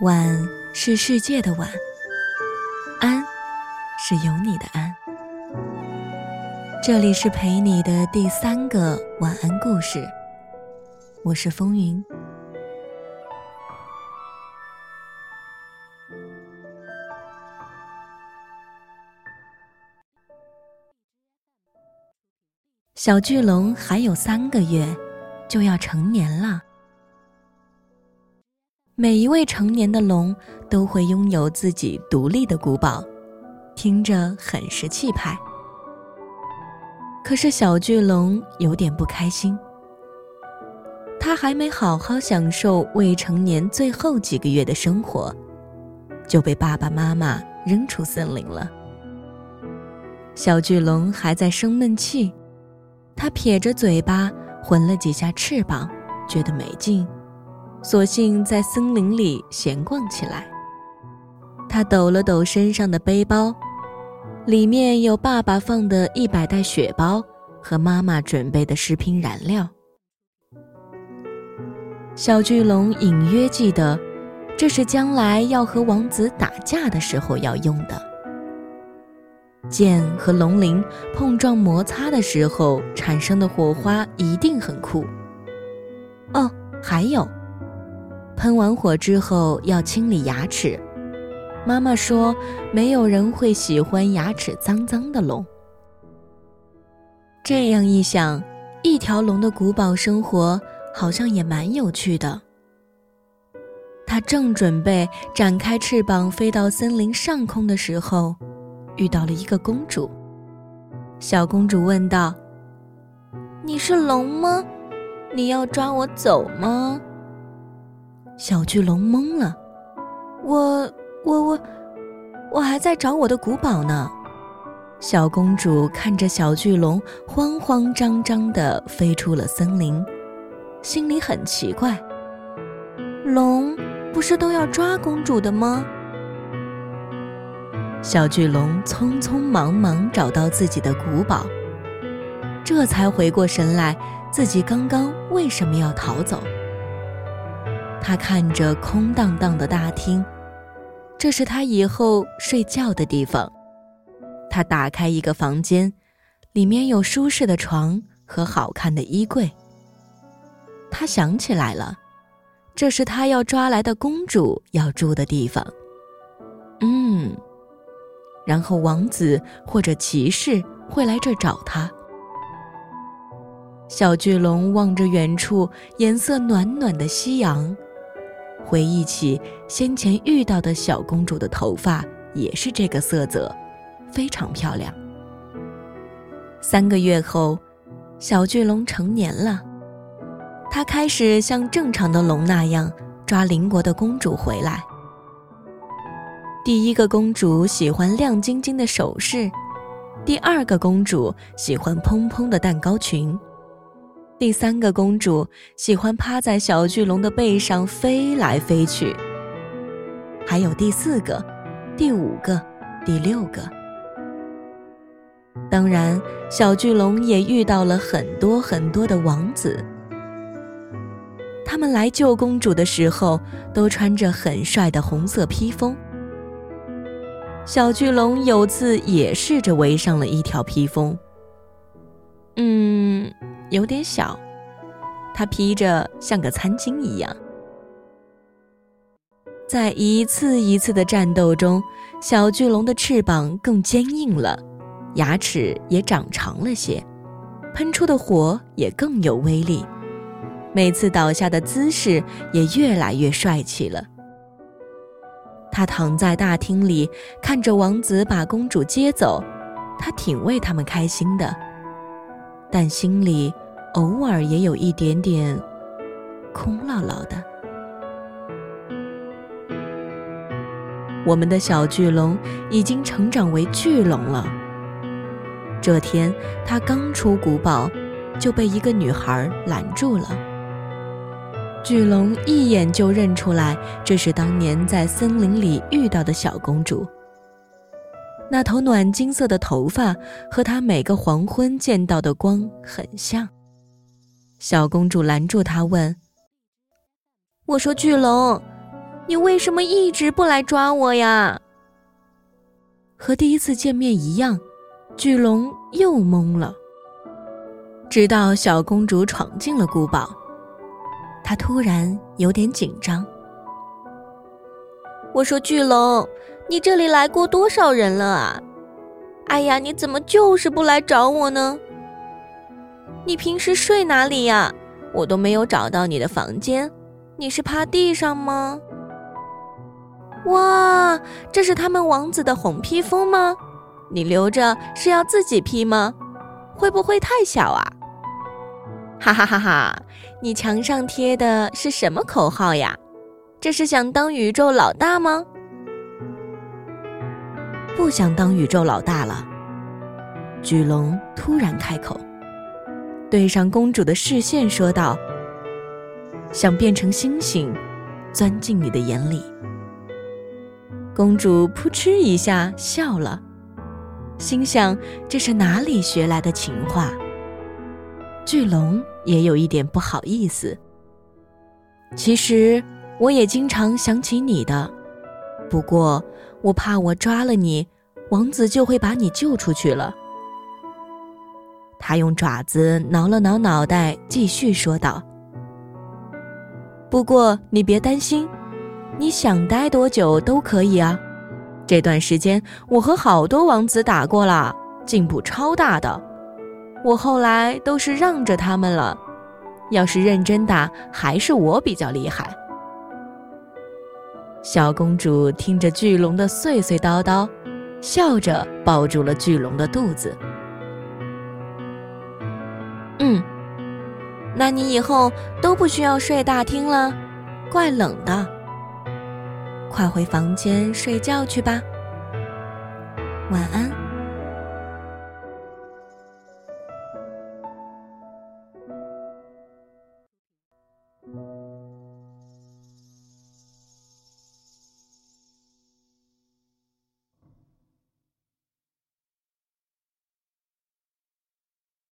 晚是世界的晚，安是有你的安。这里是陪你的第三个晚安故事，我是风云。小巨龙还有三个月就要成年了。每一位成年的龙都会拥有自己独立的古堡，听着很是气派。可是小巨龙有点不开心，他还没好好享受未成年最后几个月的生活，就被爸爸妈妈扔出森林了。小巨龙还在生闷气，他撇着嘴巴，混了几下翅膀，觉得没劲。索性在森林里闲逛起来。他抖了抖身上的背包，里面有爸爸放的一百袋雪包和妈妈准备的食品燃料。小巨龙隐约记得，这是将来要和王子打架的时候要用的。剑和龙鳞碰撞摩擦的时候产生的火花一定很酷。哦，还有。喷完火之后要清理牙齿，妈妈说没有人会喜欢牙齿脏脏的龙。这样一想，一条龙的古堡生活好像也蛮有趣的。它正准备展开翅膀飞到森林上空的时候，遇到了一个公主。小公主问道：“你是龙吗？你要抓我走吗？”小巨龙懵了，我我我，我还在找我的古堡呢。小公主看着小巨龙慌慌张张地飞出了森林，心里很奇怪：龙不是都要抓公主的吗？小巨龙匆匆忙忙找到自己的古堡，这才回过神来，自己刚刚为什么要逃走？他看着空荡荡的大厅，这是他以后睡觉的地方。他打开一个房间，里面有舒适的床和好看的衣柜。他想起来了，这是他要抓来的公主要住的地方。嗯，然后王子或者骑士会来这找他。小巨龙望着远处颜色暖暖的夕阳。回忆起先前遇到的小公主的头发也是这个色泽，非常漂亮。三个月后，小巨龙成年了，它开始像正常的龙那样抓邻国的公主回来。第一个公主喜欢亮晶晶的首饰，第二个公主喜欢蓬蓬的蛋糕裙。第三个公主喜欢趴在小巨龙的背上飞来飞去，还有第四个、第五个、第六个。当然，小巨龙也遇到了很多很多的王子，他们来救公主的时候都穿着很帅的红色披风。小巨龙有次也试着围上了一条披风，有点小，它披着像个餐巾一样。在一次一次的战斗中，小巨龙的翅膀更坚硬了，牙齿也长长了些，喷出的火也更有威力。每次倒下的姿势也越来越帅气了。他躺在大厅里，看着王子把公主接走，他挺为他们开心的，但心里……偶尔也有一点点空落落的。我们的小巨龙已经成长为巨龙了。这天，他刚出古堡，就被一个女孩拦住了。巨龙一眼就认出来，这是当年在森林里遇到的小公主。那头暖金色的头发和他每个黄昏见到的光很像。小公主拦住他，问：“我说巨龙，你为什么一直不来抓我呀？”和第一次见面一样，巨龙又懵了。直到小公主闯进了古堡，她突然有点紧张。我说：“巨龙，你这里来过多少人了啊？哎呀，你怎么就是不来找我呢？你平时睡哪里呀？我都没有找到你的房间，你是趴地上吗？”哇，这是他们王子的红披风吗？你留着是要自己披吗？会不会太小啊？哈哈哈哈！你墙上贴的是什么口号呀？这是想当宇宙老大吗？不想当宇宙老大了。巨龙突然开口，对上公主的视线说道：“想变成星星，钻进你的眼里。”公主扑哧一下笑了，心想这是哪里学来的情话？巨龙也有一点不好意思。其实我也经常想起你的，不过我怕我抓了你，王子就会把你救出去了。他用爪子挠了挠脑袋，继续说道：“不过你别担心。”你想待多久都可以啊！这段时间我和好多王子打过了，进步超大的。我后来都是让着他们了。要是认真打，还是我比较厉害。小公主听着巨龙的碎碎叨叨，笑着抱住了巨龙的肚子。那你以后都不需要睡大厅了，怪冷的。快回房间睡觉去吧，晚安。